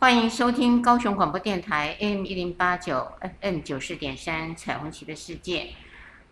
欢迎收听高雄广播电台 AM 一零八九 FM 九四点三彩虹旗的世界。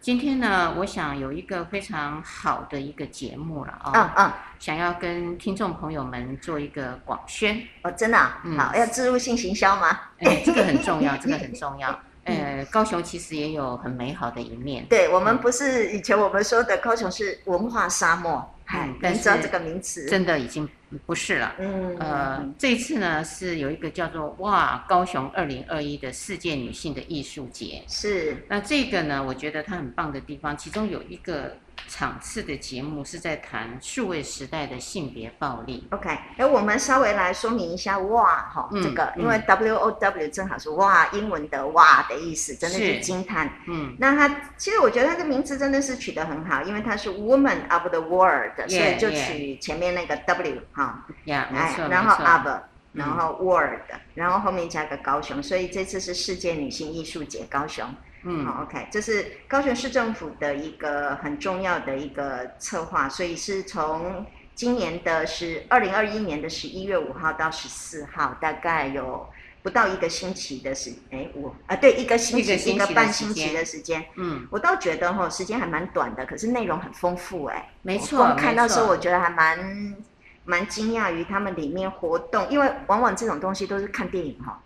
今天呢，我想有一个非常好的一个节目了啊、哦，嗯嗯，想要跟听众朋友们做一个广宣哦，真的、啊嗯，好，要植入性行销吗？哎，这个很重要，这个很重要。呃，高雄其实也有很美好的一面。对，我们不是以前我们说的高雄是文化沙漠，嗯，但是这个名词真的已经不是了。嗯，呃，这一次呢是有一个叫做“哇高雄二零二一”的世界女性的艺术节。是。那这个呢，我觉得它很棒的地方，其中有一个。场次的节目是在谈数位时代的性别暴力。OK，哎，我们稍微来说明一下“哇”哈、嗯，这个，因为 W O W 正好是“哇”英文的“哇”的意思，真的是惊叹。嗯，那它其实我觉得它的名字真的是取得很好，因为它是 Woman of the World，、所以就取前面那个 W 哈、yeah, 哎，然后 of，然后 World，、嗯、然后后面加个高雄，所以这次是世界女性艺术节高雄。嗯，好，OK，这是高雄市政府的一个很重要的一个策划，所以是从今年的是二零二一年的十一月五号到十四号，大概有不到一个星期的时，哎，我啊，对，一个星期，一个，半星期的时间，嗯，我倒觉得哈，时间还蛮短的，可是内容很丰富，哎，没错，看到时候我觉得还蛮蛮惊讶于他们里面活动，因为往往这种东西都是看电影哈，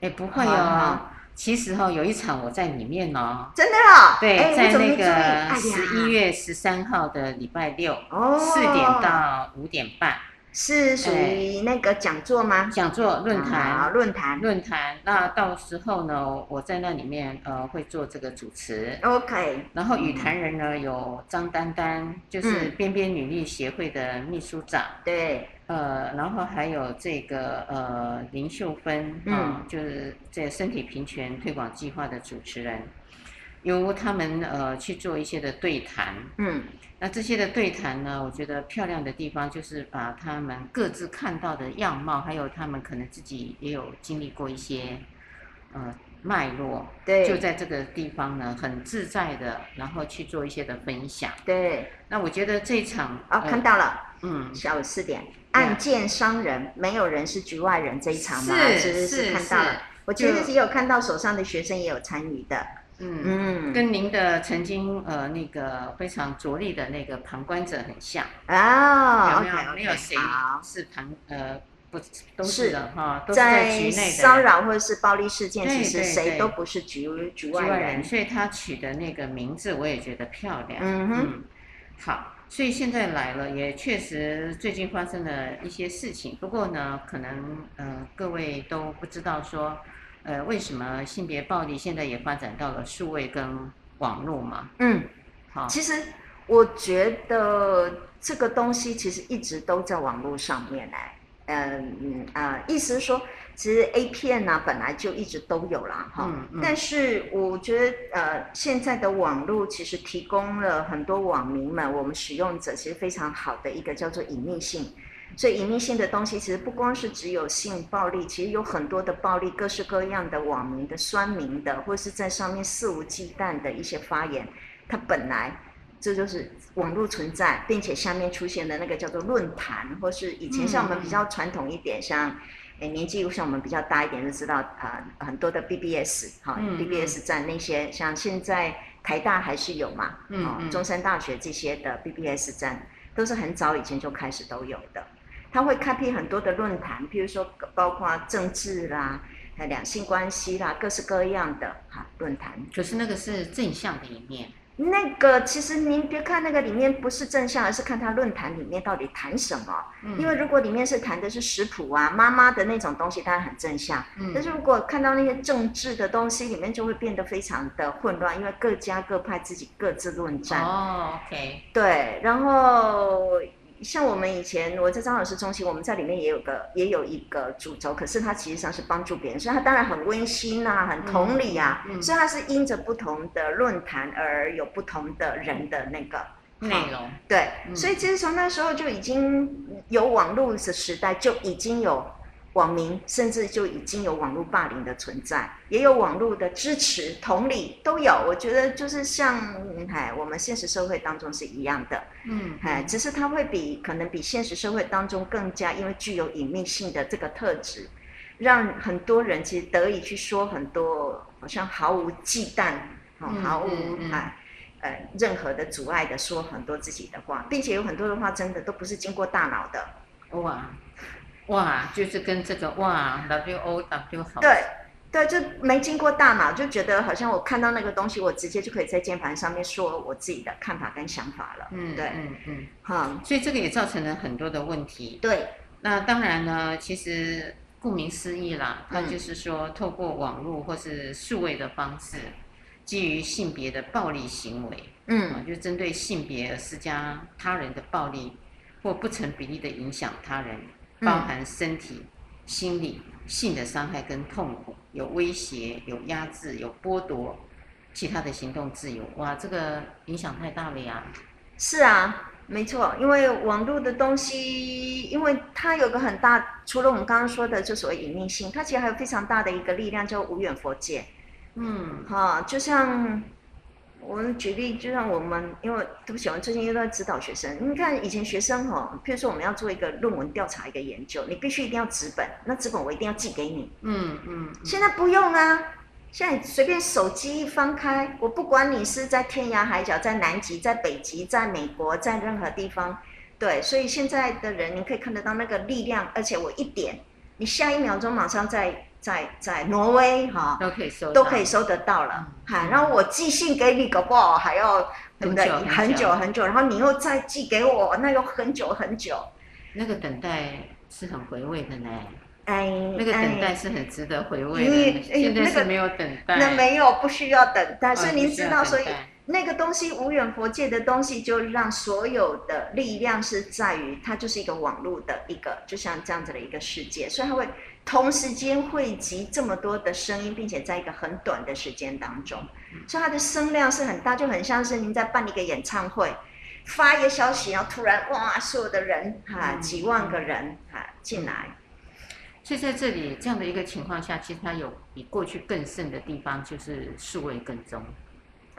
哎，不会哦。其实哈、哦，有一场我在里面哦，真的哦，对，在那个十一月十三号的礼拜六，四、哎、点到五点半，是属于那个讲座吗？讲座论坛。啊，论坛。论坛。那到时候呢，我在那里面呃会做这个主持，OK。然后与谈人呢有张丹丹，就是边边女力协会的秘书长，嗯、对。呃，然后还有这个呃林秀芬，嗯、呃，就是这身体平权推广计划的主持人，由他们呃去做一些的对谈，嗯，那这些的对谈呢，我觉得漂亮的地方就是把他们各自看到的样貌，还有他们可能自己也有经历过一些呃脉络，对，就在这个地方呢，很自在的，然后去做一些的分享，对，那我觉得这一场啊、看到了，嗯，下午四点。案件伤人，没有人是局外人这一场吗？是是是，看到了。我其实也有看到手上的学生也有参与的。嗯嗯，跟您的曾经呃那个非常着力的那个旁观者很像。哦，有没有 okay, 没有谁是旁呃不都是的哈？都在局内的骚扰或者是暴力事件，其实谁都不是局局外人。所以他取的那个名字我也觉得漂亮。嗯哼，嗯好。所以现在来了，也确实最近发生了一些事情。不过呢，可能呃各位都不知道说，呃为什么性别暴力现在也发展到了数位跟网络嘛？嗯，好。其实我觉得这个东西其实一直都在网络上面来。嗯嗯啊，意思是说。其实 A 片呢、啊，本来就一直都有啦，哈、嗯嗯。但是我觉得，呃，现在的网络其实提供了很多网民们，我们使用者其实非常好的一个叫做隐秘性。所以隐秘性的东西，其实不光是只有性暴力，其实有很多的暴力，各式各样的网民的酸民的，或是在上面肆无忌惮的一些发言，它本来这就是网络存在，并且下面出现的那个叫做论坛，或是以前像我们比较传统一点，嗯、像。哎，年纪像我们比较大一点，就知道啊、呃，很多的 BBS 哈、嗯、BBS 站那些，像现在台大还是有嘛，嗯，哦、中山大学这些的 BBS 站都是很早以前就开始都有的。他会开辟很多的论坛，譬如说包括政治啦、还两性关系啦，各式各样的哈论坛。可是那个是正向的一面。那个其实您别看那个里面不是正向，而是看他论坛里面到底谈什么。嗯。因为如果里面是谈的是食谱啊、妈妈的那种东西，当然很正向。嗯。但是如果看到那些政治的东西，里面就会变得非常的混乱，因为各家各派自己各自论战。哦，OK。对，然后像我们以前我在张老师中心，我们在里面也有个也有一个主轴，可是它其实上是帮助别人，所以它当然很温馨啊，很同理啊，嗯嗯、所以它是因着不同的论坛而有不同的人的那个内容。对，嗯、所以其实从那时候就已经有网络的时代就已经有。网民甚至就已经有网络霸凌的存在，也有网络的支持、同理都有。我觉得就是像，哎，我们现实社会当中是一样的，嗯，哎，只是它会比可能比现实社会当中更加，因为具有隐秘性的这个特质，让很多人其实得以去说很多，好像毫无忌惮，毫无哎，呃，任何的阻碍的说很多自己的话，并且有很多的话真的都不是经过大脑的，哇。哇，就是跟这个哇，W O W 好。对，对，就没经过大脑，就觉得好像我看到那个东西，我直接就可以在键盘上面说我自己的看法跟想法了。嗯，对，嗯嗯，好、嗯，所以这个也造成了很多的问题。对，那当然呢，其实顾名思义啦，它就是说透过网络或是数位的方式，基于性别的暴力行为，嗯，啊、就针对性别而施加他人的暴力或不成比例的影响他人。包含身体、心理、性的伤害跟痛苦，有威胁、有压制、有剥夺其他的行动自由。哇，这个影响太大了呀！是啊，没错，因为网络的东西，因为它有个很大，除了我们刚刚说的就所谓隐秘性，它其实还有非常大的一个力量，叫无远佛界。嗯，哈，就像。我们举例，就像我们，因为都不喜欢最近又在指导学生。你看以前学生哈，譬如说我们要做一个论文调查、一个研究，你必须一定要纸本，那纸本我一定要寄给你。嗯。嗯，现在不用啊，现在随便手机一翻开，我不管你是在天涯海角，在南极、在北极、在美国，在任何地方，对，所以现在的人你可以看得到那个力量，而且我一点，你下一秒钟马上在。在在挪威哈，都可以收都可以收得到了，哈、嗯。然后我寄信给你，搞不好还要等的很久很久，很久，然后你又再寄给我，那又很久很久。那个等待是很回味的呢，哎，那个等待是很值得回味的。哎、现在是没有等待，那没有不需要等待，所以您知道，所以。那个东西无远佛界的东西，就让所有的力量是在于它就是一个网络的一个，就像这样子的一个世界，所以它会同时间汇集这么多的声音，并且在一个很短的时间当中，所以它的声量是很大，就很像是您在办一个演唱会，发一个消息，然后突然哇，所有的人哈几万个人哈进来，所以在这里这样的一个情况下，其实它有比过去更甚的地方，就是数位跟踪。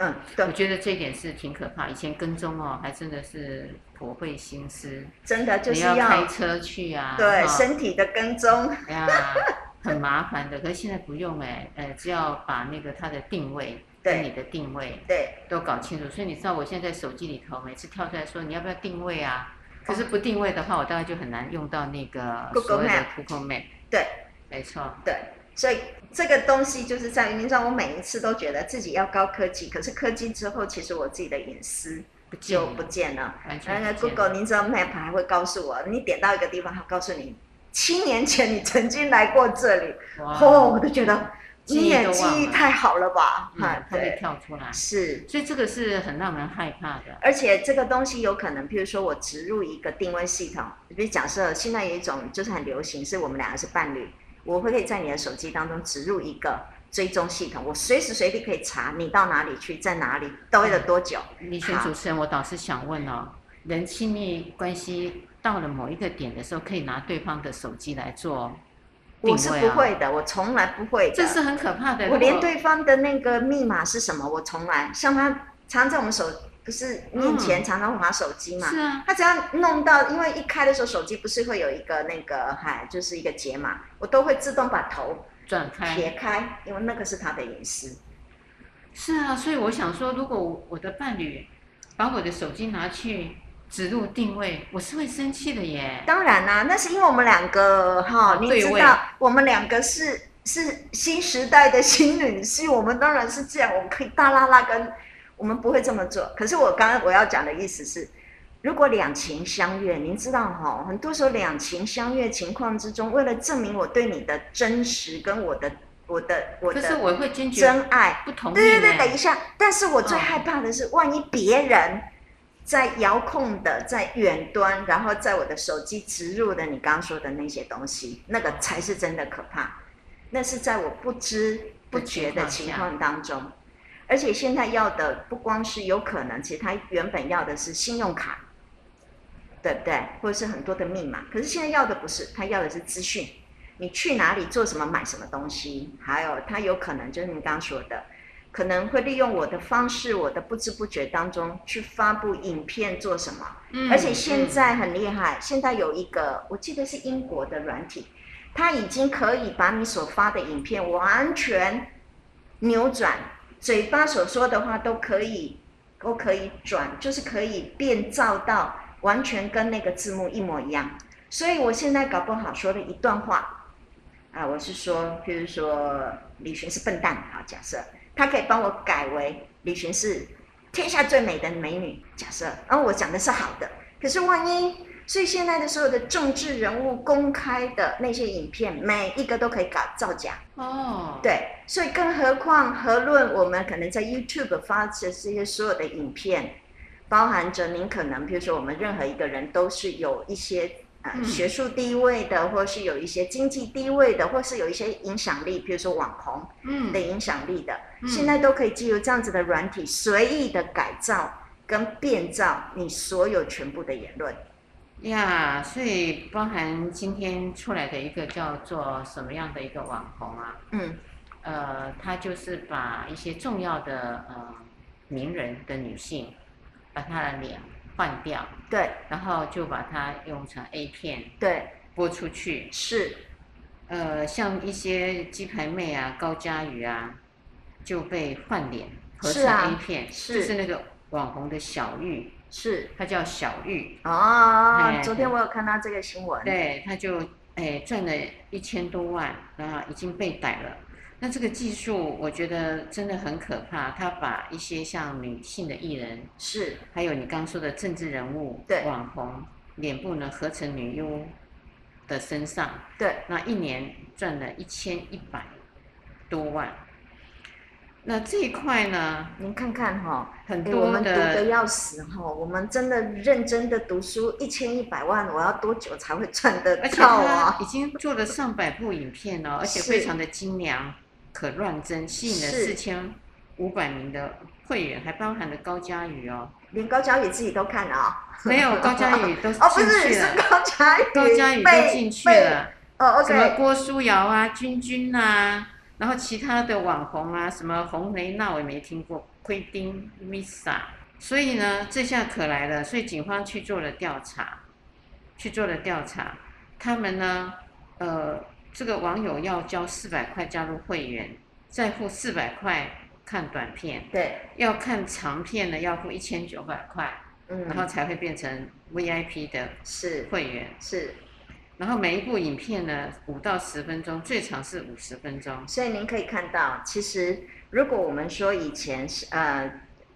嗯，对，我觉得这一点是挺可怕。以前跟踪哦，还真的是颇费心思，真的就是要，要开车去啊，对，哦、身体的跟踪，哎呀，很麻烦的。可是现在不用哎，呃，只要把那个它的定位跟你的定位对都搞清楚。所以你知道，我现在，在手机里头每次跳出来说你要不要定位啊？可是不定位的话，我大概就很难用到那个所谓的 Google Map。对，没错，对。所以这个东西就是在于，你知道，我每一次都觉得自己要高科技，可是科技之后，其实我自己的隐私就不见了。完全。那 Google，您知道 Map 还会告诉我，你点到一个地方，它告诉你七年前你曾经来过这里。哇！哦，我都觉得你也记忆太好了吧？哈、嗯，它会跳出来。是。所以这个是很让人害怕的。而且这个东西有可能，譬如说我植入一个定位系统，比如假设现在有一种就是很流行，是我们两个是伴侣。我会可以在你的手机当中植入一个追踪系统，我随时随地可以查你到哪里去，在哪里待了多久。李璇主持人，我倒是想问哦，人亲密关系到了某一个点的时候，可以拿对方的手机来做啊？我是不会的，我从来不会的。这是很可怕的。我连对方的那个密码是什么，我从来像他藏在我们手。不是面前常常滑手机嘛？嗯、是啊。他只要弄到，因为一开的时候手机不是会有一个那个，嗨，就是一个解码，我都会自动把头转开撇开，因为那个是他的隐私。是啊，所以我想说，如果我的伴侣把我的手机拿去植入定位，我是会生气的耶。当然啦、啊，那是因为我们两个哈，你知道，我们两个是是新时代的新女性，我们当然是这样，我们可以大拉拉跟。我们不会这么做，可是我刚刚我要讲的意思是，如果两情相悦，您知道哈，很多时候两情相悦情况之中，为了证明我对你的真实跟我的我的我的真爱，不同意。对对对，等一下，但是我最害怕的是，万一别人在遥控的，在远端，然后在我的手机植入的你刚刚说的那些东西，那个才是真的可怕。那是在我不知不觉的情况当中，而且现在要的不光是有可能，其实他原本要的是信用卡，对不对？或者是很多的密码，可是现在要的不是，他要的是资讯。你去哪里做什么买什么东西，还有他有可能就是你刚刚说的。可能会利用我的方式，我的不知不觉当中去发布影片做什么？嗯，而且现在很厉害，嗯，现在有一个我记得是英国的软体，它已经可以把你所发的影片完全扭转，嘴巴所说的话都可以都可以转，就是可以变造到完全跟那个字幕一模一样。所以我现在搞不好说的一段话，啊，我是说，譬如说李寻是笨蛋，好，假设。他可以帮我改为李寻是天下最美的美女，假设，然后我讲的是好的，可是万一，所以现在的所有的政治人物公开的那些影片，每一个都可以搞造假哦。对，所以更何况何论我们可能在 YouTube 发的这些所有的影片，包含着您可能，比如说我们任何一个人都是有一些。呃、嗯，学术地位的，或是有一些经济地位的，或是有一些影响力，比如说网红，嗯，的影响力的，嗯，现在都可以基于这样子的软体，随意的改造跟变造你所有全部的言论。呀，所以包含今天出来的一个叫做什么样的一个网红啊？嗯，呃，他就是把一些重要的呃名人的女性，把她的脸。换掉，对，然后就把它用成 A 片，对，播出去是，呃，像一些鸡排妹啊、高佳瑜啊，就被换脸合成 A 片，是、啊、就是那个网红的小玉，是，她叫小玉哦，昨天我有看到这个新闻，对，她就哎赚了一千多万，然后已经被逮了。那这个技术，我觉得真的很可怕。他把一些像女性的艺人，是，还有你刚刚说的政治人物、对，网红，脸部呢合成女优的身上，对，那一年赚了一千一百多万。那这一块呢，您看看哈、哦，很多的，我们读的要死哈，我们真的认真的读书，一千一百万，我要多久才会赚得到啊？已经做了上百部影片了，而且非常的精良。可乱真，吸引了四千五百名的会员，还包含了高嘉宇哦，连高嘉宇自己都看了啊、哦？没有，高嘉宇都 进去了。哦，不是，是高嘉宇，高嘉宇都进去了。哦，OK。什么郭书瑶啊，君君啊，然后其他的网红啊，什么红雷娜我也没听过，奎丁、Misa。所以呢，这下可来了，所以警方去做了调查，去做了调查，他们呢，呃。这个网友要交四百块加入会员，再付四百块看短片。对，要看长片呢，要付一千九百块，嗯，然后才会变成 VIP 的是会员是，是。然后每一部影片呢，五到十分钟，最长是五十分钟。所以您可以看到，其实如果我们说以前是呃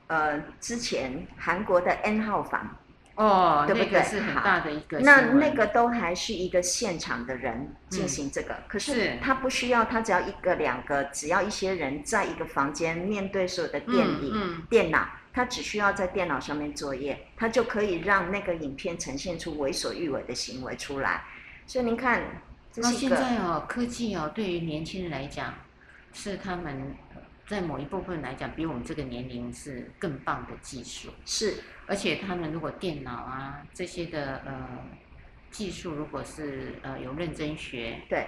呃之前韩国的 N 号房。哦，对不对？那个是很大的一个。那那个都还是一个现场的人进行这个，嗯、可是他不需要，他只要一个两个，只要一些人在一个房间面对所有的电影、嗯嗯、电脑，他只需要在电脑上面作业，他就可以让那个影片呈现出为所欲为的行为出来。所以您看。那现在哦，科技哦，对于年轻人来讲，是他们在某一部分来讲，比我们这个年龄是更棒的技术。是。而且他们如果电脑啊这些的呃技术，如果是呃有认真学，对，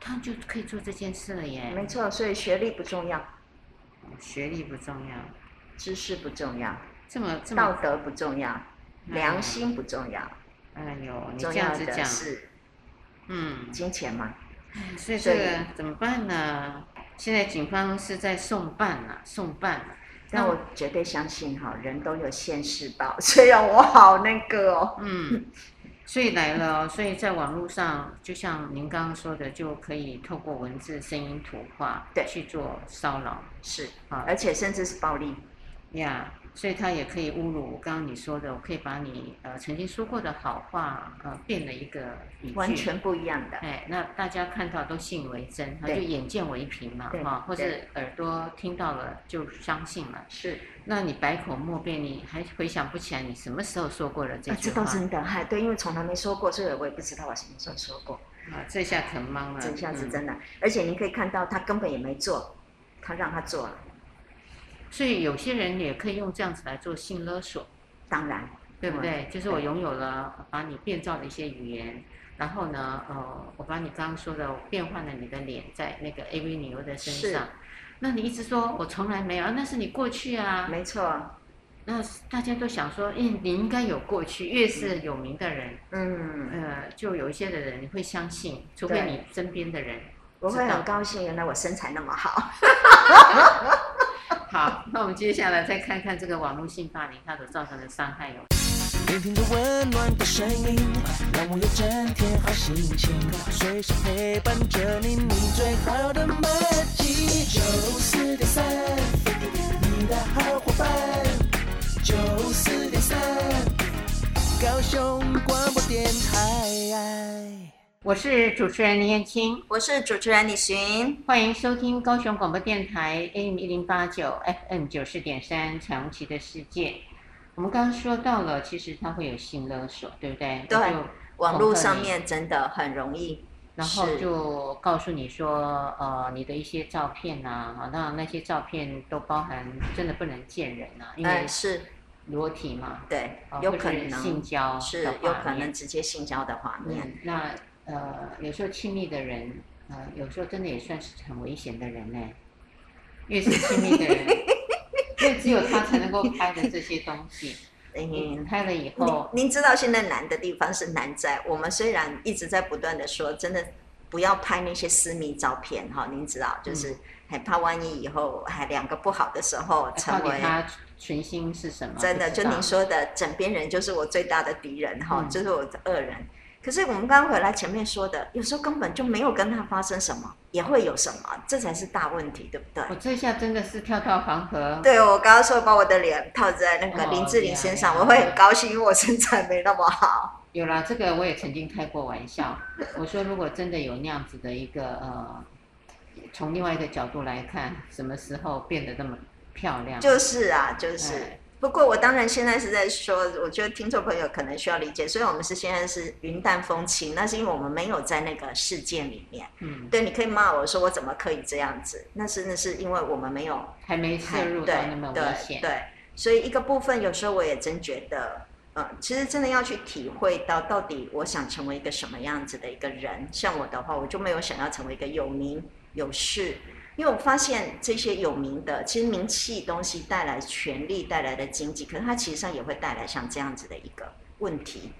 他就可以做这件事了耶。没错，所以学历不重要，学历不重要，知识不重要，这么道德不重要，良心不重要。哎呦，你这样子讲是，嗯，金钱嘛。所以这个怎么办呢？现在警方是在送办啊，送办。但我绝对相信哈，人都有现世报。虽然我好那个哦，嗯，所以来了，所以在网络上，就像您刚刚说的，就可以透过文字、声音、图画，对，去做骚扰，是啊，而且甚至是暴力，呀，所以他也可以侮辱我刚刚你说的，我可以把你呃曾经说过的好话呃变了一个语句，完全不一样的。哎，那大家看到都信以为真，他就眼见为凭嘛，哈，或者耳朵听到了就相信了。是，那你百口莫辩，你还回想不起来你什么时候说过了这句话？这倒真的，嗨，对，因为从来没说过，所以我也不知道我什么时候说过。啊，这下可懵了，这下子真的，嗯、而且你可以看到他根本也没做，他让他做了。所以有些人也可以用这样子来做性勒索，当然，对不对？嗯、就是我拥有了把你变造的一些语言，然后呢，呃，我把你刚刚说的变换了你的脸在那个 AV 女优的身上，那你一直说我从来没有，那是你过去啊，没错。那大家都想说，嗯，你应该有过去，越是有名的人，嗯，呃，就有一些的人你会相信，除非你身边的人，我会很高兴，原来我身材那么好。好，那我们接下来再看看这个网络性霸凌它所造成的伤害有。聆听着温暖的声音，让我有整天好心情，随时陪伴着你，你最好的默契。九四点三，你的好伙伴。九四点三，高雄广播电台。我是主持人林燕青，我是主持人李寻，欢迎收听高雄广播电台 AM 一零八九 FM 九四点三彩虹旗的世界。我们刚刚说到了，其实它会有性勒索，对不对？对，网络上面真的很容易，然后就告诉你说，呃，你的一些照片呐啊，那那些照片都包含真的不能见人啊，因为是裸体嘛，对，有可能性交是有可能直接性交的画面，嗯、那。呃，有时候亲密的人，呃，有时候真的也算是很危险的人呢。越是亲密的人，因为只有他才能够拍的这些东西。嗯，拍了以后，您知道现在难的地方是难在，我们虽然一直在不断的说，真的不要拍那些私密照片哈。您知道，就是还怕万一以后还两个不好的时候，成为他存心是什么？真的，就您说的，枕边人就是我最大的敌人哈，就是我的恶人。可是我们刚刚回来前面说的，有时候根本就没有跟他发生什么，也会有什么，这才是大问题，对不对？我这下真的是跳到黄河。对，我刚刚说把我的脸套在那个林志玲身上，哦、我会很高兴，因为我身材没那么好。有啦，这个我也曾经开过玩笑，我说如果真的有那样子的一个呃，从另外一个角度来看，什么时候变得那么漂亮？就是啊，就是。嗯不过我当然现在是在说，我觉得听众朋友可能需要理解，所以我们是现在是云淡风轻，那是因为我们没有在那个事件里面。嗯，对，你可以骂我说我怎么可以这样子，那是那是因为我们没有还没涉入到那么危险。对，对，所以一个部分有时候我也真觉得，嗯，其实真的要去体会到到底我想成为一个什么样子的一个人。像我的话，我就没有想要成为一个有名有势。因为我发现这些有名的，其实名气东西带来权力带来的经济，可是它其实上也会带来像这样子的一个问题。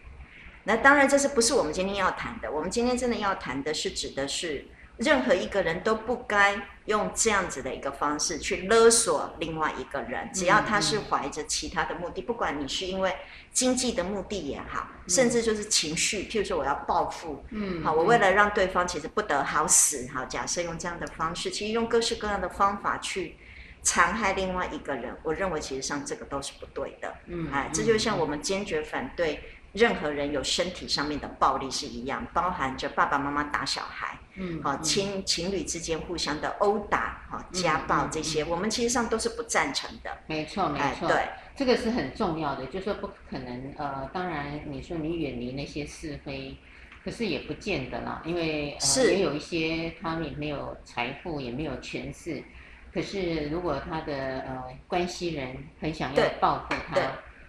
那当然，这是不是我们今天要谈的？我们今天真的要谈的是，指的是任何一个人都不该用这样子的一个方式去勒索另外一个人，只要他是怀着其他的目的，不管你是因为。经济的目的也好，甚至就是情绪，譬如说我要报复，嗯，好，我为了让对方其实不得好死，好，假设用这样的方式，其实用各式各样的方法去残害另外一个人，我认为其实上这个都是不对的，嗯，哎，这就像我们坚决反对任何人有身体上面的暴力是一样，包含着爸爸妈妈打小孩，嗯，好，情情侣之间互相的殴打，哈，家暴这些，我们其实上都是不赞成的，没错，没错，对。这个是很重要的，就是说不可能。呃，当然你说你远离那些是非，可是也不见得啦，因为呃是。也有一些他们也没有财富，也没有权势，可是如果他的呃关系人很想要报复他，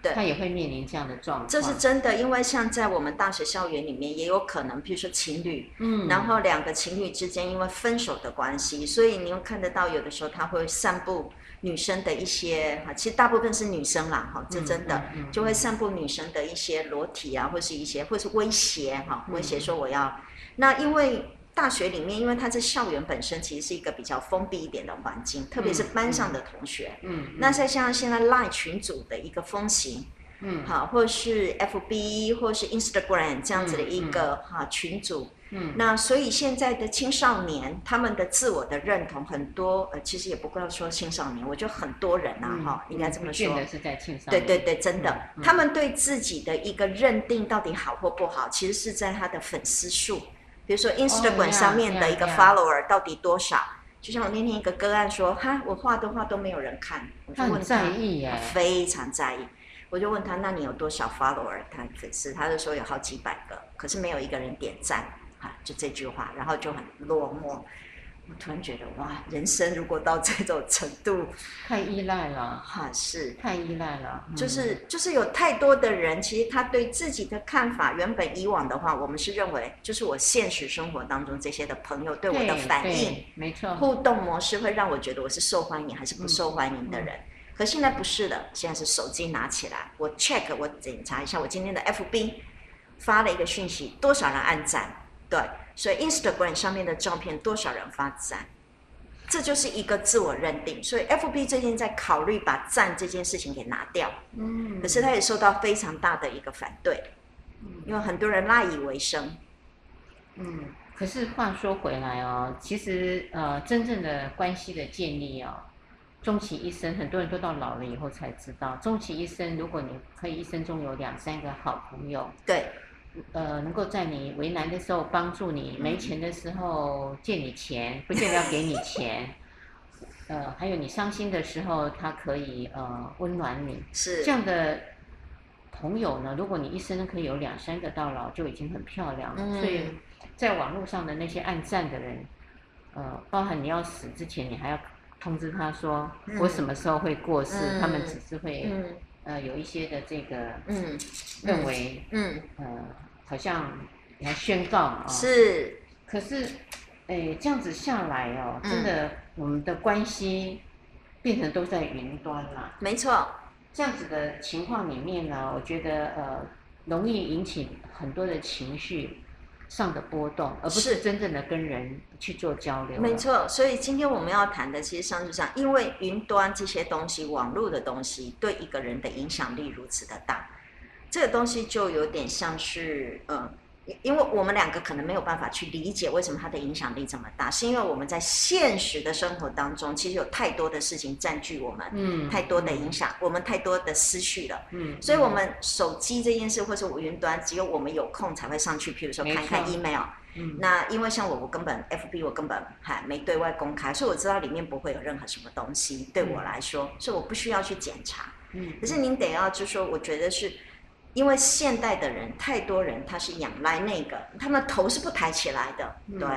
对，他也会面临这样的状况。这是真的，因为像在我们大学校园里面，也有可能，比如说情侣，嗯，然后两个情侣之间因为分手的关系，所以你会看得到有的时候他会散布。女生的一些哈，其实大部分是女生啦，哈，这真的就会散布女生的一些裸体啊，或是一些，或是威胁哈，威胁说我要。那因为大学里面，因为它这校园本身其实是一个比较封闭一点的环境，特别是班上的同学，嗯，那再像现在 LINE 群组的一个风行，嗯，好，或是 FB 或是 Instagram 这样子的一个哈群组。嗯，那所以现在的青少年，他们的自我的认同很多，呃，其实也不光说青少年，我觉得很多人啊，哈、嗯，应该这么说。是在青少年。对对对，真的、嗯，他们对自己的一个认定到底好或不好，其实是在他的粉丝数，比如说 Instagram 上面的一个 follower 到底多少。Oh. 就像我那天一个个案说，哈，我画的画都没有人看，我就问他，非常在意。我就问他，那你有多少 follower？他粉丝，他就说有好几百个，可是没有一个人点赞。哈，就这句话，然后就很落寞。我突然觉得，哇，人生如果到这种程度，太依赖了。哈、啊，是太依赖了。就是、嗯、就是有太多的人，其实他对自己的看法，原本以往的话，我们是认为，就是我现实生活当中这些的朋友对我的反应，没错，互动模式会让我觉得我是受欢迎还是不受欢迎的人。嗯、可现在不是的，现在是手机拿起来，我 check，我检查一下我今天的 FB 发了一个讯息，多少人按赞。对，所以 Instagram 上面的照片多少人发赞，这就是一个自我认定。所以 FB 最近在考虑把赞这件事情给拿掉，嗯，可是他也受到非常大的一个反对，嗯，因为很多人赖以为生，嗯。可是话说回来哦，其实呃，真正的关系的建立哦，终其一生，很多人都到老了以后才知道，终其一生，如果你可以一生中有两三个好朋友，对。呃，能够在你为难的时候帮助你，没钱的时候借你钱，不见得要给你钱。呃，还有你伤心的时候，他可以呃温暖你。是这样的朋友呢，如果你一生可以有两三个到老，就已经很漂亮了。嗯。所以，在网络上的那些暗赞的人，呃，包含你要死之前，你还要通知他说，嗯，我什么时候会过世，嗯，他们只是会。嗯呃，有一些的这个，嗯，认为，嗯，呃，好像来宣告啊，是，可是，哎，这样子下来哦，真的，嗯，我们的关系变成都在云端了。没错，这样子的情况里面呢，我觉得呃，容易引起很多的情绪。上的波动，而不是真正的跟人去做交流。没错，所以今天我们要谈的，其实上是上，因为云端这些东西、网络的东西，对一个人的影响力如此的大，这个东西就有点像是，嗯。因为我们两个可能没有办法去理解为什么它的影响力这么大，是因为我们在现实的生活当中，其实有太多的事情占据我们，嗯，太多的影响，我们太多的思绪了，嗯，所以我们手机这件事，或是我云端，只有我们有空才会上去，譬如说看看 email，嗯，那因为像我，我根本 FB 我根本还没对外公开，所以我知道里面不会有任何什么东西，对我来说，所以我不需要去检查，嗯，可是您得要就说，我觉得是。因为现代的人太多人，他是仰赖那个，他们头是不抬起来的，嗯、对，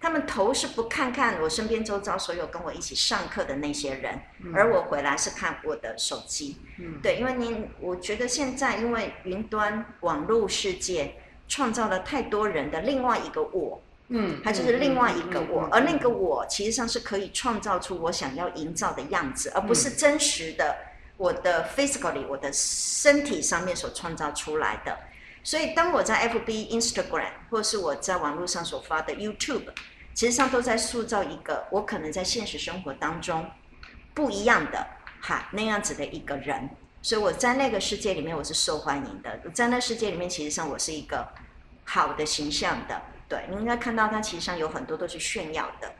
他们头是不看看我身边周遭所有跟我一起上课的那些人，嗯、而我回来是看我的手机，嗯，对，因为您，我觉得现在因为云端网络世界创造了太多人的另外一个我，嗯，它就是另外一个我，嗯、而那个我其实上是可以创造出我想要营造的样子，而不是真实的。我的 physically，我的身体上面所创造出来的，所以当我在 FB、Instagram，或是我在网络上所发的 YouTube，其实上都在塑造一个我可能在现实生活当中不一样的哈那样子的一个人，所以我在那个世界里面我是受欢迎的，在那世界里面其实上我是一个好的形象的，对，你应该看到它其实上有很多都是炫耀的。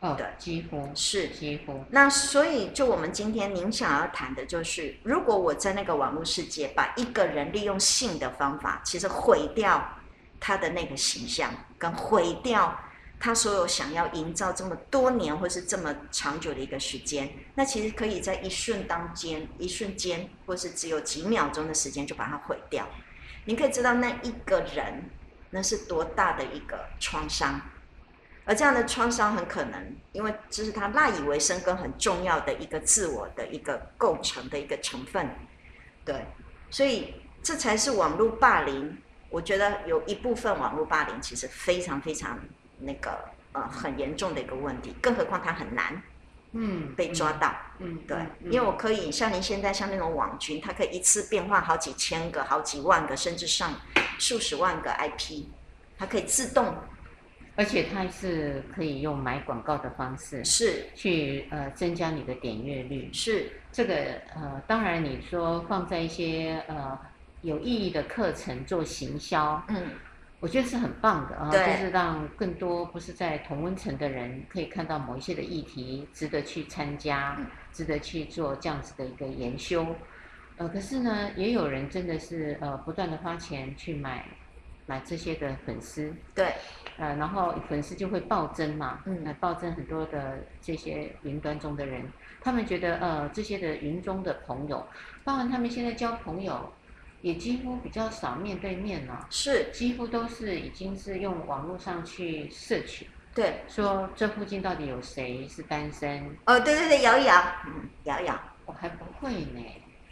哦，对，几乎是几乎。那所以，就我们今天您想要谈的，就是如果我在那个网络世界，把一个人利用性的方法，其实毁掉他的那个形象，跟毁掉他所有想要营造这么多年或是这么长久的一个时间，那其实可以在一瞬当间、一瞬间，或是只有几秒钟的时间就把它毁掉。你可以知道那一个人那是多大的一个创伤。而这样的创伤很可能，因为这是他赖以为生跟很重要的一个自我的一个构成的一个成分，对，所以这才是网络霸凌。我觉得有一部分网络霸凌其实非常非常那个呃很严重的一个问题，更何况它很难，嗯，被抓到，嗯，对，因为我可以像您现在像那种网军，它可以一次变换好几千个、好几万个，甚至上数十万个 IP，它可以自动。而且它是可以用买广告的方式，是。去呃增加你的点阅率，是。这个呃当然你说放在一些呃有意义的课程做行销，嗯，我觉得是很棒的啊，就是让更多不是在同温层的人可以看到某一些的议题，值得去参加，嗯、值得去做这样子的一个研修。呃，可是呢，也有人真的是呃不断的花钱去买买这些的粉丝，对，呃，然后粉丝就会暴增嘛，嗯，来暴增很多的这些云端中的人，他们觉得呃这些的云中的朋友，包含他们现在交朋友。也几乎比较少面对面了，是几乎都是已经是用网络上去摄取，对，说这附近到底有谁是单身？哦，对对对，摇一摇，嗯，摇一摇，我还不会呢。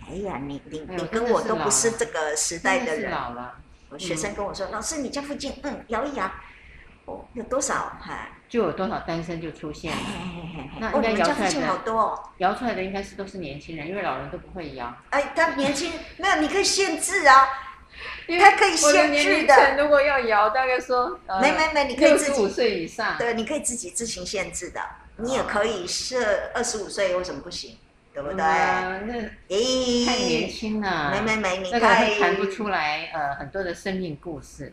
哎呀，你你哎你跟我都不是这个时代的人，是老了。我学生跟我说，嗯、老师，你家附近，嗯，摇一摇，哦，有多少？哈，就有多少单身就出现了。那应该摇出来的好多哦，摇出来的应该是都是年轻人，因为老人都不会摇。哎，他年轻没有，你可以限制啊，他可以限制的。如果要摇，大概说，呃、没没没，你可以自己五岁以上，对，你可以自己自行限制的。你也可以设二十五岁，为什么不行？对不对？嗯、那咦，太年轻了。没没没，你那个谈不出来呃很多的生命故事。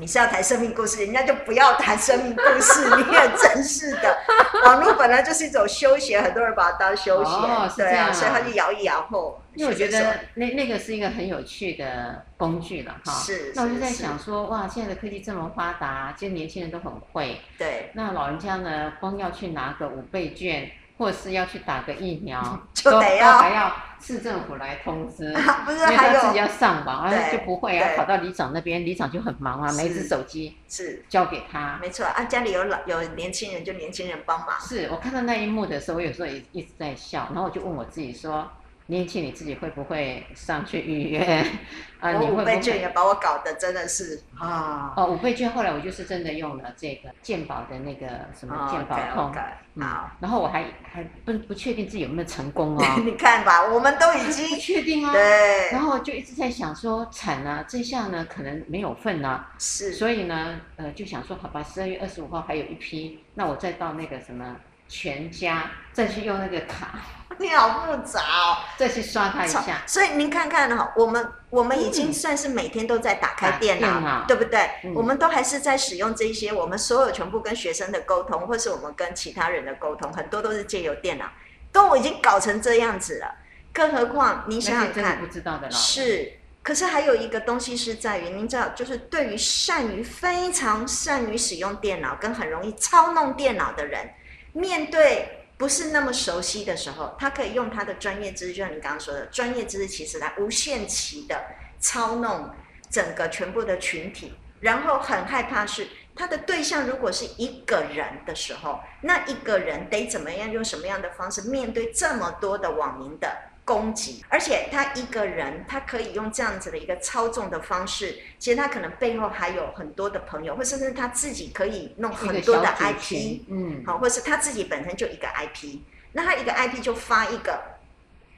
你是要谈生命故事，人家就不要谈生命故事。你也真是的，网络本来就是一种休闲，很多人把它当休闲，哦、是这样对啊，所以他就摇一摇后。因为我觉得那那个是一个很有趣的工具了哈。是。那我就在想说，哇，现在的科技这么发达，其实年轻人都很会。对。那老人家呢，光要去拿个五倍券。或是要去打个疫苗，就得要还要市政府来通知，啊、不是因为他自己要上网，啊就不会啊，跑到里长那边，里长就很忙啊，每一只手机是交给他，没错啊，家里有老有年轻人就年轻人帮忙。是我看到那一幕的时候，我有时候也一直在笑，然后我就问我自己说。年轻你自己会不会上去预约？啊，你五倍券也把我搞得真的是啊！哦，五倍券后来我就是真的用了这个健保的那个什么健保通，好、嗯，然后我还还不不确定自己有没有成功哦。你看吧，我们都已经 确定啊。对。然后就一直在想说，惨了，这下呢可能没有份了。是。所以呢，呃，就想说，好吧，十二月二十五号还有一批，那我再到那个什么全家再去用那个卡。你好复杂哦，再去刷它一下。所以您看看哈，我们我们已经算是每天都在打开电脑，对不对、嗯？我们都还是在使用这些，我们所有全部跟学生的沟通，或是我们跟其他人的沟通，很多都是借由电脑，都已经搞成这样子了。更何况您想想看，不知道的是，可是还有一个东西是在于，您知道，就是对于善于非常善于使用电脑跟很容易操弄电脑的人，面对。不是那么熟悉的时候，他可以用他的专业知识，就像你刚刚说的，专业知识其实来无限期的操弄整个全部的群体，然后很害怕是他的对象如果是一个人的时候，那一个人得怎么样用什么样的方式面对这么多的网民的攻击，而且他一个人，他可以用这样子的一个操纵的方式，其实他可能背后还有很多的朋友，或甚至他自己可以弄很多的 IP，嗯，好，或是他自己本身就一个 IP，那他一个 IP 就发一个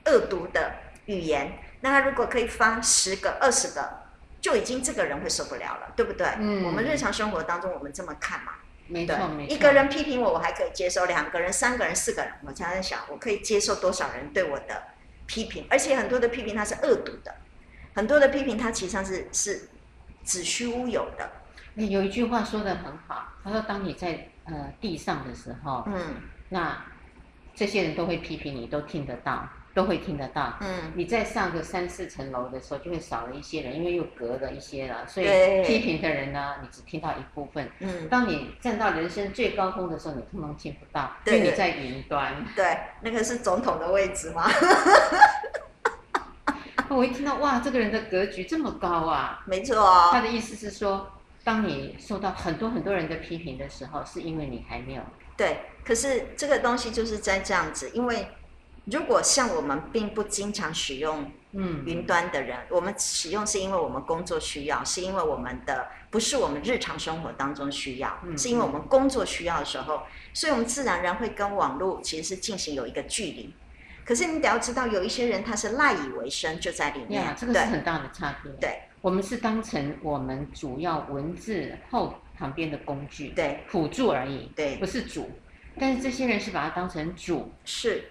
恶毒的语言，那他如果可以发十个、二十个，就已经这个人会受不了了，对不对？嗯，我们日常生活当中我们这么看嘛，没错，没错，一个人批评我，我还可以接受；两个人、三个人、四个人，我常常想，我可以接受多少人对我的。批评，而且很多的批评它是恶毒的，很多的批评它其实上是是子虚乌有的。有一句话说的很好，他说：“当你在呃地上的时候，嗯，那这些人都会批评你，都听得到。”都会听得到。嗯，你再上个三四层楼的时候，就会少了一些人，因为又隔了一些了，所以批评的人呢，你只听到一部分。嗯，当你站到人生最高峰的时候，你通通听不到，因为你在云端。对，那个是总统的位置吗？我一听到哇，这个人的格局这么高啊！没错哦。他的意思是说，当你受到很多很多人的批评的时候，是因为你还没有。对，可是这个东西就是在这样子，因为。如果像我们并不经常使用嗯云端的人，嗯，我们使用是因为我们工作需要，是因为我们的不是我们日常生活当中需要，嗯，是因为我们工作需要的时候，所以我们自然而然会跟网络其实是进行有一个距离。可是你得要知道，有一些人他是赖以为生，就在里面，这个是很大的差别。对，我们是当成我们主要文字后旁边的工具，对，辅助而已，对，不是主。但是这些人是把它当成主，是。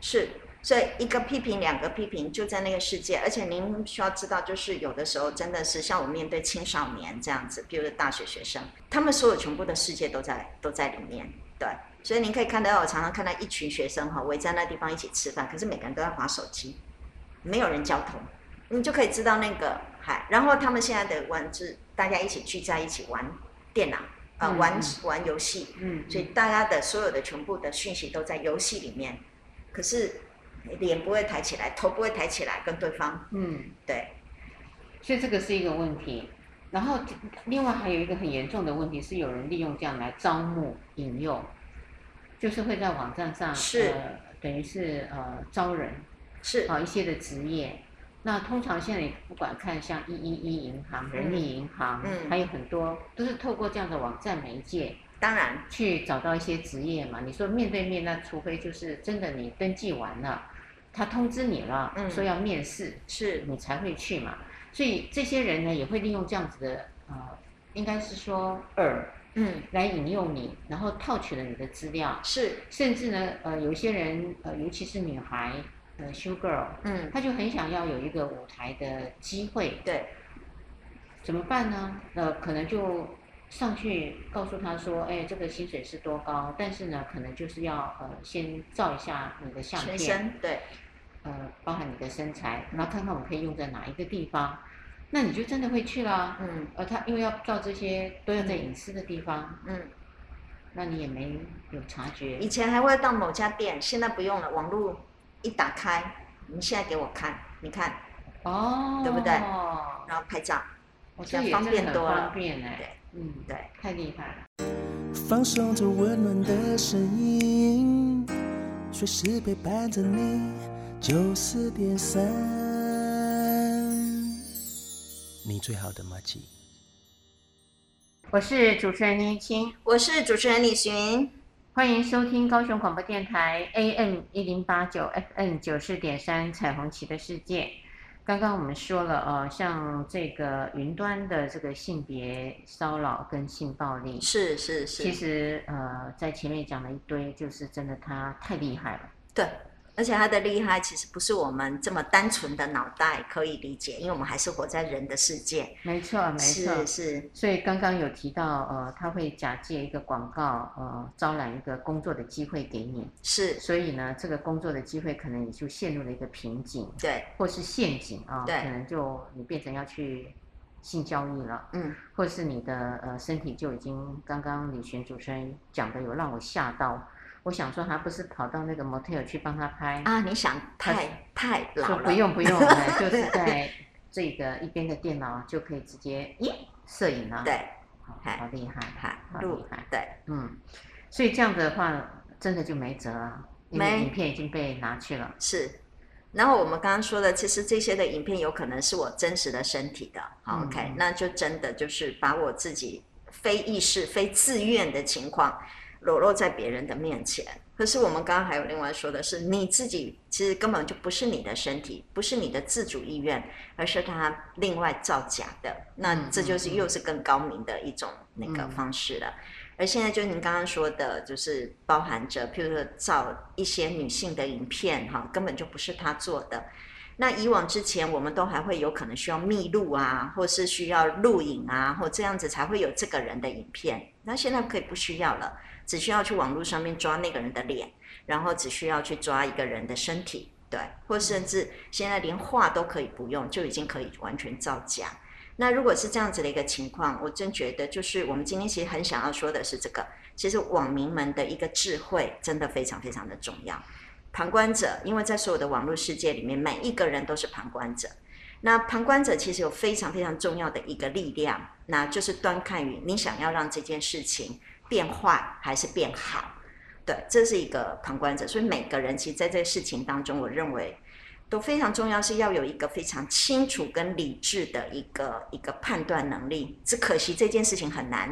是，所以一个批评，两个批评，就在那个世界。而且您需要知道，就是有的时候真的是像我面对青少年这样子，比如说大学学生，他们所有全部的世界都在都在里面。对，所以您可以看到，我常常看到一群学生哈围在那地方一起吃饭，可是每个人都在划手机，没有人交通，你就可以知道那个嗨。然后他们现在的玩是大家一起聚在一起玩电脑，呃，嗯、玩玩游戏，嗯，所以大家的所有的全部的讯息都在游戏里面，可是。脸不会抬起来，头不会抬起来，跟对方，嗯，对，所以这个是一个问题。然后另外还有一个很严重的问题是，有人利用这样来招募引诱，就是会在网站上是、呃、等于是呃招人，是啊一些的职业。那通常现在你不管看像一一一银行、人力银行，嗯，还有很多都是透过这样的网站媒介。当然去找到一些职业嘛。你说面对面，那除非就是真的你登记完了。他通知你了，嗯、说要面试，是你才会去嘛。所以这些人呢，也会利用这样子的，呃，应该是说饵，嗯，来引诱你，然后套取了你的资料，是，甚至呢，呃，有一些人，呃，尤其是女孩，呃，show girl，嗯，他就很想要有一个舞台的机会，对，怎么办呢？呃，可能就上去告诉他说，哎，这个薪水是多高，但是呢，可能就是要呃，先照一下你的相片，对。呃，包含你的身材，然后看看我们可以用在哪一个地方，那你就真的会去了。嗯，呃他因为要照这些都要在隐私的地方，嗯，那你也没有察觉。以前还会到某家店，现在不用了，网络一打开，你现在给我看，你看，哦，对不对？然后拍照，这样方便多了，方便哎，对，嗯，对，太厉害了。放松着温暖的声音，随时陪伴着你。九四点三，你最好的马吉。我是主持人林青，我是主持人李寻，欢迎收听高雄广播电台 AM 一零八九 FM 九四点三彩虹旗的世界。刚刚我们说了，呃，像这个云端的这个性别骚扰跟性暴力，是是是，其实呃，在前面讲了一堆，就是真的他太厉害了，对。而且它的厉害其实不是我们这么单纯的脑袋可以理解，因为我们还是活在人的世界。没错，没错，是是。所以刚刚有提到，呃，他会假借一个广告，呃，招揽一个工作的机会给你。是。所以呢，这个工作的机会可能你就陷入了一个瓶颈，对，或是陷阱啊，对，可能就你变成要去性交易了，嗯，或是你的呃身体就已经，刚刚李璇主持人讲的有让我吓到。我想说，他不是跑到那个 motel 去帮他拍啊？你想太太老了？说不用不用，就是 在这个一边的电脑就可以直接咦摄影了。对，好，好厉害，好厉害。对，嗯，所以这样的话，真的就没辙了，因为影片已经被拿去了。是，然后我们刚刚说的，其实这些的影片有可能是我真实的身体的。好，OK，那就真的就是把我自己非意识、非自愿的情况。裸露在别人的面前，可是我们刚刚还有另外说的是，你自己其实根本就不是你的身体，不是你的自主意愿，而是他另外造假的。那这就是又是更高明的一种那个方式了。而现在就您刚刚说的，就是包含着，譬如说造一些女性的影片，哈，根本就不是他做的。那以往之前，我们都还会有可能需要密录啊，或是需要录影啊，或这样子才会有这个人的影片。那现在可以不需要了。只需要去网络上面抓那个人的脸，然后只需要去抓一个人的身体，对，或甚至现在连画都可以不用，就已经可以完全造假。那如果是这样子的一个情况，我真觉得就是我们今天其实很想要说的是这个，其实网民们的一个智慧真的非常非常的重要。旁观者，因为在所有的网络世界里面，每一个人都是旁观者。那旁观者其实有非常非常重要的一个力量，那就是端看于你想要让这件事情。变坏还是变好？对，这是一个旁观者。所以每个人其实在这个事情当中，我认为都非常重要，是要有一个非常清楚跟理智的一个一个判断能力。只可惜这件事情很难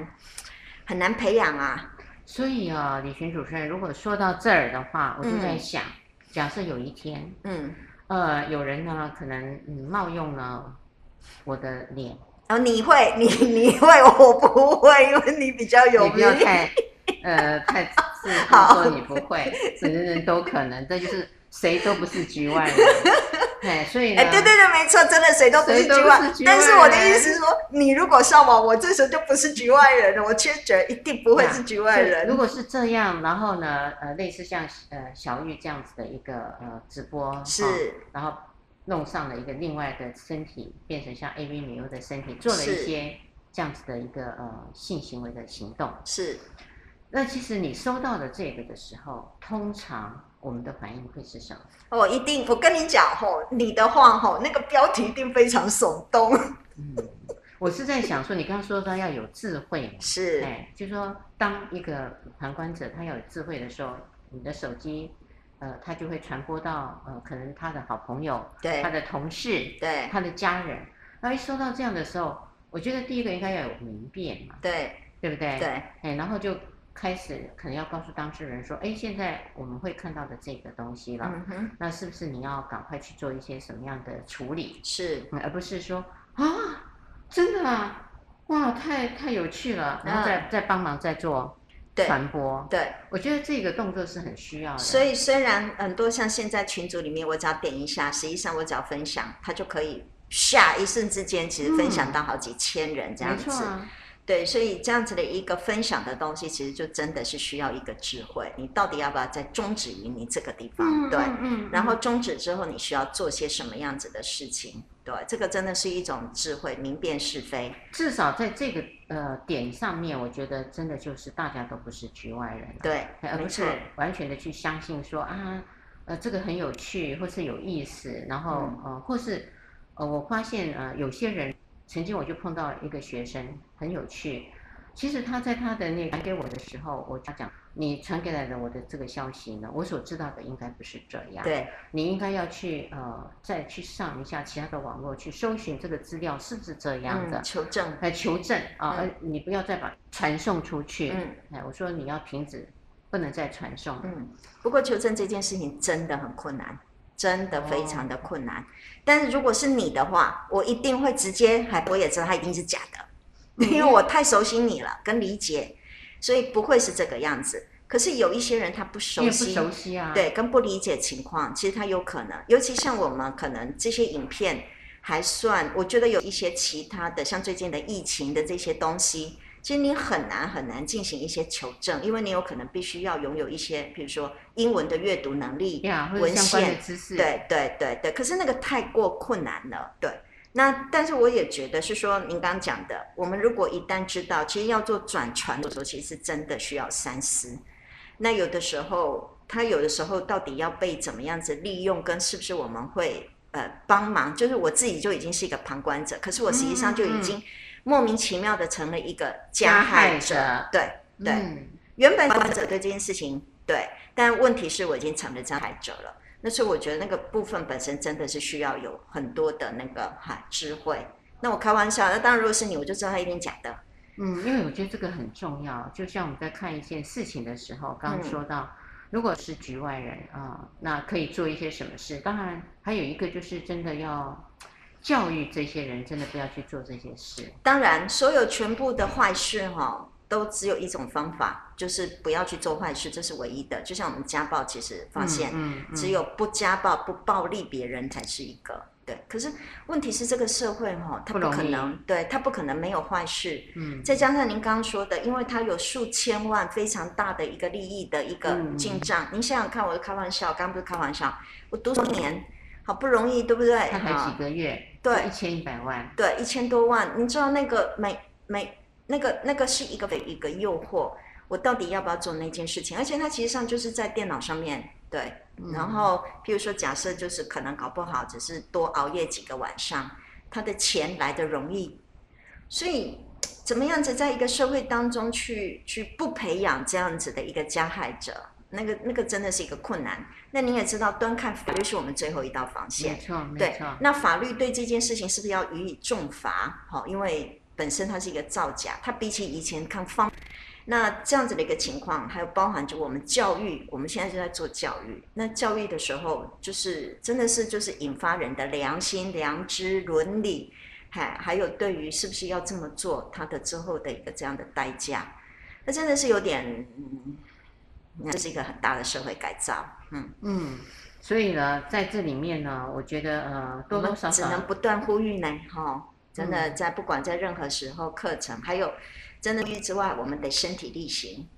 很难培养啊。所以啊，李寻主持人，如果说到这儿的话，我就在想，嗯、假设有一天，嗯，呃，有人呢可能嗯冒用了我的脸。哦，你会，你你会，我不会，因为你比较有名。你不要太，呃，太自豪 说你不会，人人都可能，这就是谁都不是局外人。哎，所以哎，对对对，没错，真的谁都不是局外。但是我的意思是说，你如果上网，我这时候就不是局外人了。我确实一定不会是局外人。如果是这样，然后呢，呃，类似像呃小玉这样子的一个呃直播，是，然后弄上了一个另外的身体，变成像 AV 女优的身体，做了一些这样子的一个呃性行为的行动，是。那其实你收到的这个的时候，通常。我们的反应会是什么？哦，一定，我跟你讲吼，你的话吼，那个标题一定非常耸动。嗯，我是在想说，你刚刚说到要有智慧，是，哎，就是说，当一个旁观者他要有智慧的时候，你的手机，呃，他就会传播到呃，可能他的好朋友，对，他的同事，对，他的家人。那一收到这样的时候，我觉得第一个应该要有明辨嘛，对，对不对？对，哎，然后就。开始可能要告诉当事人说：“哎，现在我们会看到的这个东西了，嗯哼，那是不是你要赶快去做一些什么样的处理？是，而不是说啊，真的啊，哇，太太有趣了，然后再、嗯、再帮忙再做传播。对，对，我觉得这个动作是很需要的。所以虽然很多像现在群组里面，我只要点一下，实际上我只要分享，它就可以下一瞬之间，其实分享到好几千人这样子。嗯”对，所以这样子的一个分享的东西，其实就真的是需要一个智慧。你到底要不要再终止于你这个地方？嗯、对，嗯，嗯，然后终止之后，你需要做些什么样子的事情？对，这个真的是一种智慧，明辨是非。至少在这个呃点上面，我觉得真的就是大家都不是局外人，对，而不是完全的去相信说啊，呃，这个很有趣，或是有意思，然后、嗯、呃，或是呃，我发现呃，有些人。曾经我就碰到一个学生，很有趣。其实他在他的那个传给我的时候，我就讲，你传给来的我的这个消息呢，我所知道的应该不是这样。对，你应该要去呃，再去上一下其他的网络去搜寻这个资料是不是这样的，嗯、求证，来求证啊，嗯、你不要再把传送出去。嗯，哎，我说你要停止，不能再传送。嗯，不过求证这件事情真的很困难。真的非常的困难，但是如果是你的话，我一定会直接，还我也知道它一定是假的，因为我太熟悉你了，跟理解，所以不会是这个样子。可是有一些人他不熟悉，不熟悉啊，对，跟不理解情况，其实他有可能，尤其像我们可能这些影片还算，我觉得有一些其他的，像最近的疫情的这些东西。其实你很难很难进行一些求证，因为你有可能必须要拥有一些，比如说英文的阅读能力、yeah, 文献知识。对对对对，可是那个太过困难了。对，那但是我也觉得是说，您刚刚讲的，我们如果一旦知道，其实要做转传的时候，其实是真的需要三思。那有的时候，他有的时候到底要被怎么样子利用，跟是不是我们会呃帮忙？就是我自己就已经是一个旁观者，可是我实际上就已经。莫名其妙的成了一个加害者，害者对对，嗯、原本加害者对这件事情对，但问题是我已经成了加害者了。那所以我觉得那个部分本身真的是需要有很多的那个哈智慧。那我开玩笑，那当然如果是你，我就知道他一定假的。嗯，因为我觉得这个很重要。就像我们在看一件事情的时候，刚刚说到，嗯、如果是局外人啊、呃，那可以做一些什么事？当然还有一个就是真的要。教育这些人真的不要去做这些事。当然，所有全部的坏事哈，都只有一种方法，就是不要去做坏事，这是唯一的。就像我们家暴，其实发现，只有不家暴、不暴力别人才是一个对。可是问题是，这个社会哈，它不可能，对，它不可能没有坏事。嗯。再加上您刚刚说的，因为它有数千万非常大的一个利益的一个进账。您想想看，我是开玩笑，刚刚不是开玩笑，我读多年。好不容易，对不对？他才几个月，对，一千一百万，对，一千多万。你知道那个每每那个那个是一个一个诱惑，我到底要不要做那件事情？而且它其实上就是在电脑上面，对。嗯、然后，譬如说，假设就是可能搞不好，只是多熬夜几个晚上，他的钱来的容易。所以，怎么样子在一个社会当中去去不培养这样子的一个加害者？那个那个真的是一个困难。那你也知道，端看法律是我们最后一道防线。没错，没错。那法律对这件事情是不是要予以重罚？好，因为本身它是一个造假，它比起以前看方。那这样子的一个情况，还有包含着我们教育，我们现在就在做教育。那教育的时候，就是真的是就是引发人的良心、良知、伦理，还还有对于是不是要这么做，它的之后的一个这样的代价，那真的是有点。嗯这是一个很大的社会改造，嗯嗯，所以呢，在这里面呢，我觉得呃，多多少少只能不断呼吁呢，哈、哦，真的在不管在任何时候课程，还有真的呼吁之外，我们得身体力行。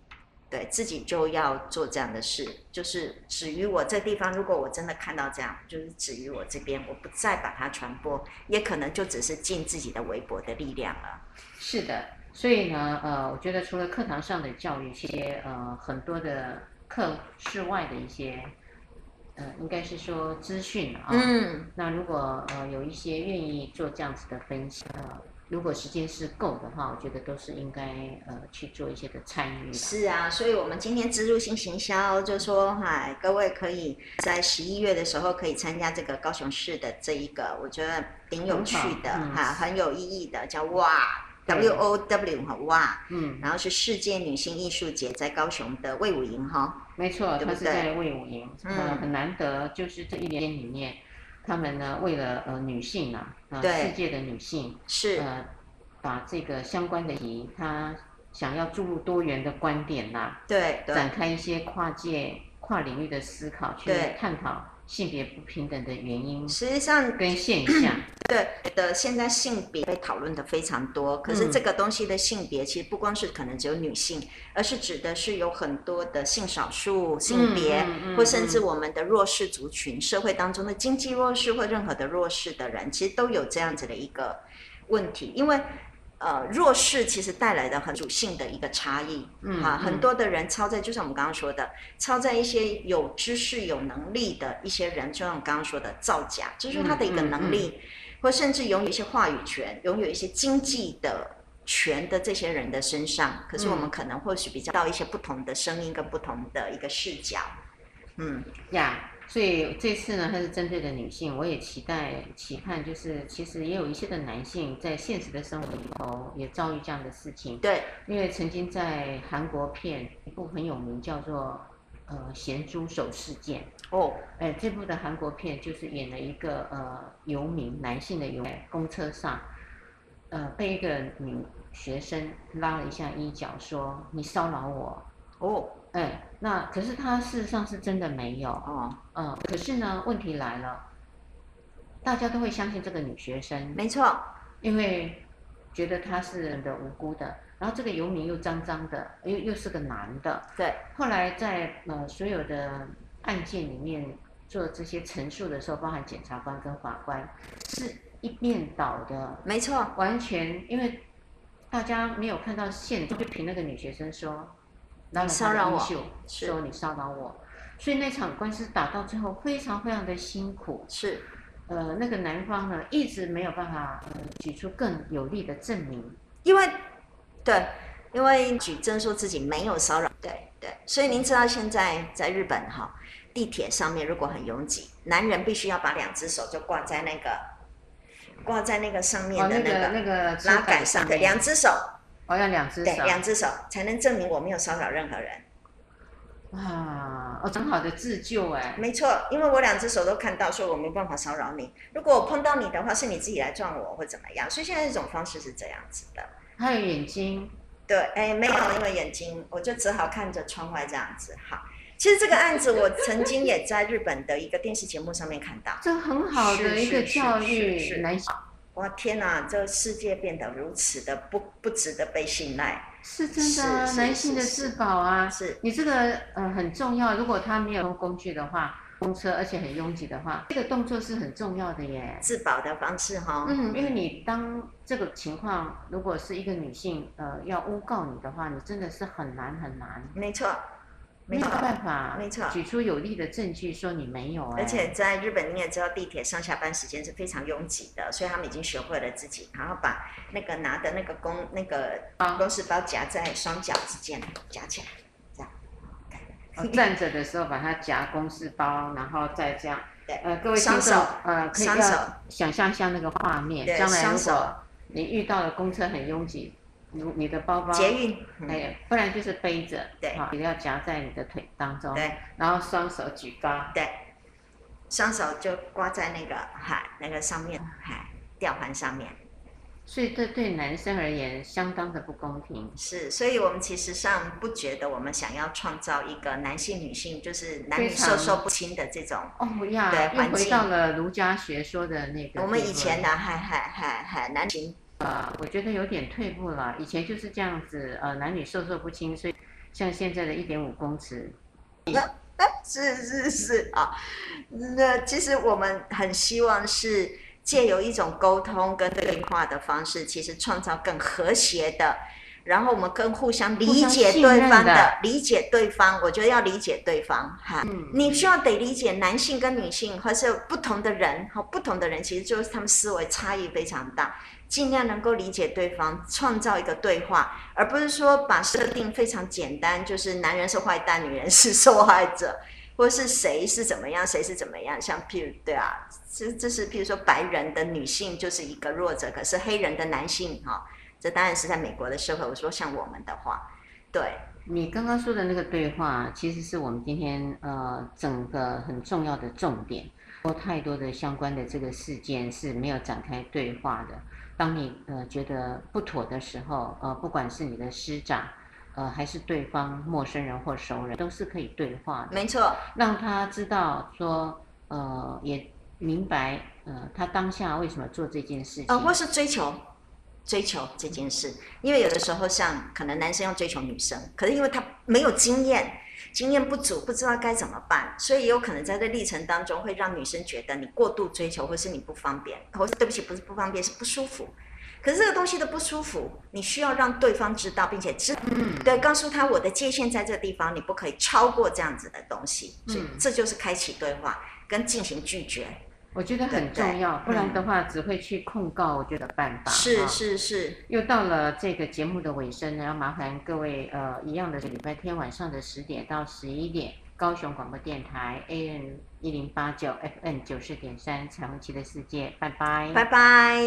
对自己就要做这样的事，就是止于我这地方。如果我真的看到这样，就是止于我这边，我不再把它传播，也可能就只是尽自己的微薄的力量了。是的，所以呢，呃，我觉得除了课堂上的教育，一些呃很多的课室外的一些，呃，应该是说资讯啊。嗯。那如果呃有一些愿意做这样子的分享。如果时间是够的话，我觉得都是应该呃去做一些的参与。是啊，所以我们今天植入性行销就说，嗨，各位可以在十一月的时候可以参加这个高雄市的这一个，我觉得挺有趣的哈、嗯啊，很有意义的，叫哇 W O W 哈哇，嗯，然后是世界女性艺术节在高雄的魏武营哈，没错，对不对？它是在魏武营，嗯，很难得，就是这一年里面。他们呢，为了呃女性啊，呃世界的女性是呃，把这个相关的题，他想要注入多元的观点呐、啊，对，展开一些跨界、跨领域的思考，去探讨。性别不平等的原因，实际上跟现象，对的，现在性别被讨论的非常多。可是这个东西的性别，其实不光是可能只有女性，嗯、而是指的是有很多的性少数性别，嗯嗯嗯、或甚至我们的弱势族群，社会当中的经济弱势或任何的弱势的人，其实都有这样子的一个问题，因为。呃，弱势其实带来的很主性的一个差异，嗯，哈，很多的人超在，就像我们刚刚说的，超在一些有知识、有能力的一些人，就像我们刚刚说的造假，就是他的一个能力，嗯嗯嗯、或甚至拥有一些话语权、拥有一些经济的权的这些人的身上，可是我们可能或许比较到一些不同的声音跟不同的一个视角，嗯，呀。所以这次呢，它是针对的女性，我也期待、期盼，就是其实也有一些的男性在现实的生活里头也遭遇这样的事情。对，因为曾经在韩国片一部很有名，叫做呃《咸猪手事件》哦，哎，这部的韩国片就是演了一个呃游民，男性的游民，公车上，呃被一个女学生拉了一下衣角，说你骚扰我哦。哎，那可是他事实上是真的没有哦，嗯，可是呢，问题来了，大家都会相信这个女学生，没错，因为觉得她是的无辜的，然后这个游民又脏脏的，又又是个男的，对，后来在呃所有的案件里面做这些陈述的时候，包含检察官跟法官，是一面倒的，没错，完全因为大家没有看到现场，就凭那个女学生说。然后骚扰我，说你骚扰我，所以那场官司打到最后非常非常的辛苦。是，呃，那个男方呢一直没有办法呃举出更有力的证明，因为，对，因为举证说自己没有骚扰，对对。所以您知道现在在日本哈，地铁上面如果很拥挤，男人必须要把两只手就挂在那个挂在那个上面的那个、哦、那个拉杆上，对，两只手。我要两只手，对，两只手才能证明我没有骚扰任何人。哇，哦，很好的自救哎。没错，因为我两只手都看到，所以我没办法骚扰你。如果我碰到你的话，是你自己来撞我，或怎么样？所以现在这种方式是这样子的。还有眼睛，对，哎，没有，因为眼睛，我就只好看着窗外这样子。好，其实这个案子我曾经也在日本的一个电视节目上面看到。这很好的一个教育，来。哇天哪！这个世界变得如此的不不值得被信赖，是真的啊，男性的自保啊，是你这个呃很重要。如果他没有工具的话，公车而且很拥挤的话，这个动作是很重要的耶。自保的方式哈，嗯，因为你当这个情况如果是一个女性呃要诬告你的话，你真的是很难很难。没错。没有办法，没错，举出有力的证据说你没有、欸。而且在日本你也知道，地铁上下班时间是非常拥挤的，所以他们已经学会了自己，然后把那个拿的那个公那个公事包夹在双脚之间夹起来。哦、站着的时候把它夹公事包，然后再这样。对。呃，各位听众，呃，可以要想象一下那个画面，将来如果你遇到了公车很拥挤。如你的包包，捷运，哎，不然就是背着，对，也要夹在你的腿当中，对，然后双手举高，对，双手就挂在那个哈那个上面，哈吊环上面，所以这对男生而言相当的不公平。是，所以我们其实上不觉得我们想要创造一个男性女性就是男女授受不亲的这种哦呀，对，又回到了儒家学说的那个。我们以前呢还还还还男性啊，我觉得有点退步了。以前就是这样子，呃，男女授受不亲，所以像现在的一点五公尺。是是是啊，那其实我们很希望是借由一种沟通跟对话的方式，其实创造更和谐的，然后我们更互相理解对方的，的理解对方。我觉得要理解对方哈，嗯、你需要得理解男性跟女性，或是不同的人和不同的人，其实就是他们思维差异非常大。尽量能够理解对方，创造一个对话，而不是说把设定非常简单，就是男人是坏蛋，女人是受害者，或是谁是怎么样，谁是怎么样。像譬如对啊，这这是譬如说白人的女性就是一个弱者，可是黑人的男性哈、这当然是在美国的社会。我说像我们的话，对你刚刚说的那个对话，其实是我们今天呃整个很重要的重点。有太多的相关的这个事件是没有展开对话的。当你呃觉得不妥的时候，呃，不管是你的师长，呃，还是对方陌生人或熟人，都是可以对话的。没错，让他知道说，呃，也明白，呃，他当下为什么做这件事情。呃，或是追求，追求这件事，因为有的时候像可能男生要追求女生，可是因为他没有经验。经验不足，不知道该怎么办，所以也有可能在这历程当中会让女生觉得你过度追求，或是你不方便，或是对不起，不是不方便，是不舒服。可是这个东西的不舒服，你需要让对方知道，并且知，嗯，对，告诉他我的界限在这个地方，你不可以超过这样子的东西。所以这就是开启对话跟进行拒绝。我觉得很重要，不然的话只会去控告。我觉得办法是是是。又到了这个节目的尾声呢，要麻烦各位呃，一样的是礼拜天晚上的十点到十一点，高雄广播电台 AM 一零八九 FM 九四点三，彩虹旗的世界，拜拜，拜拜。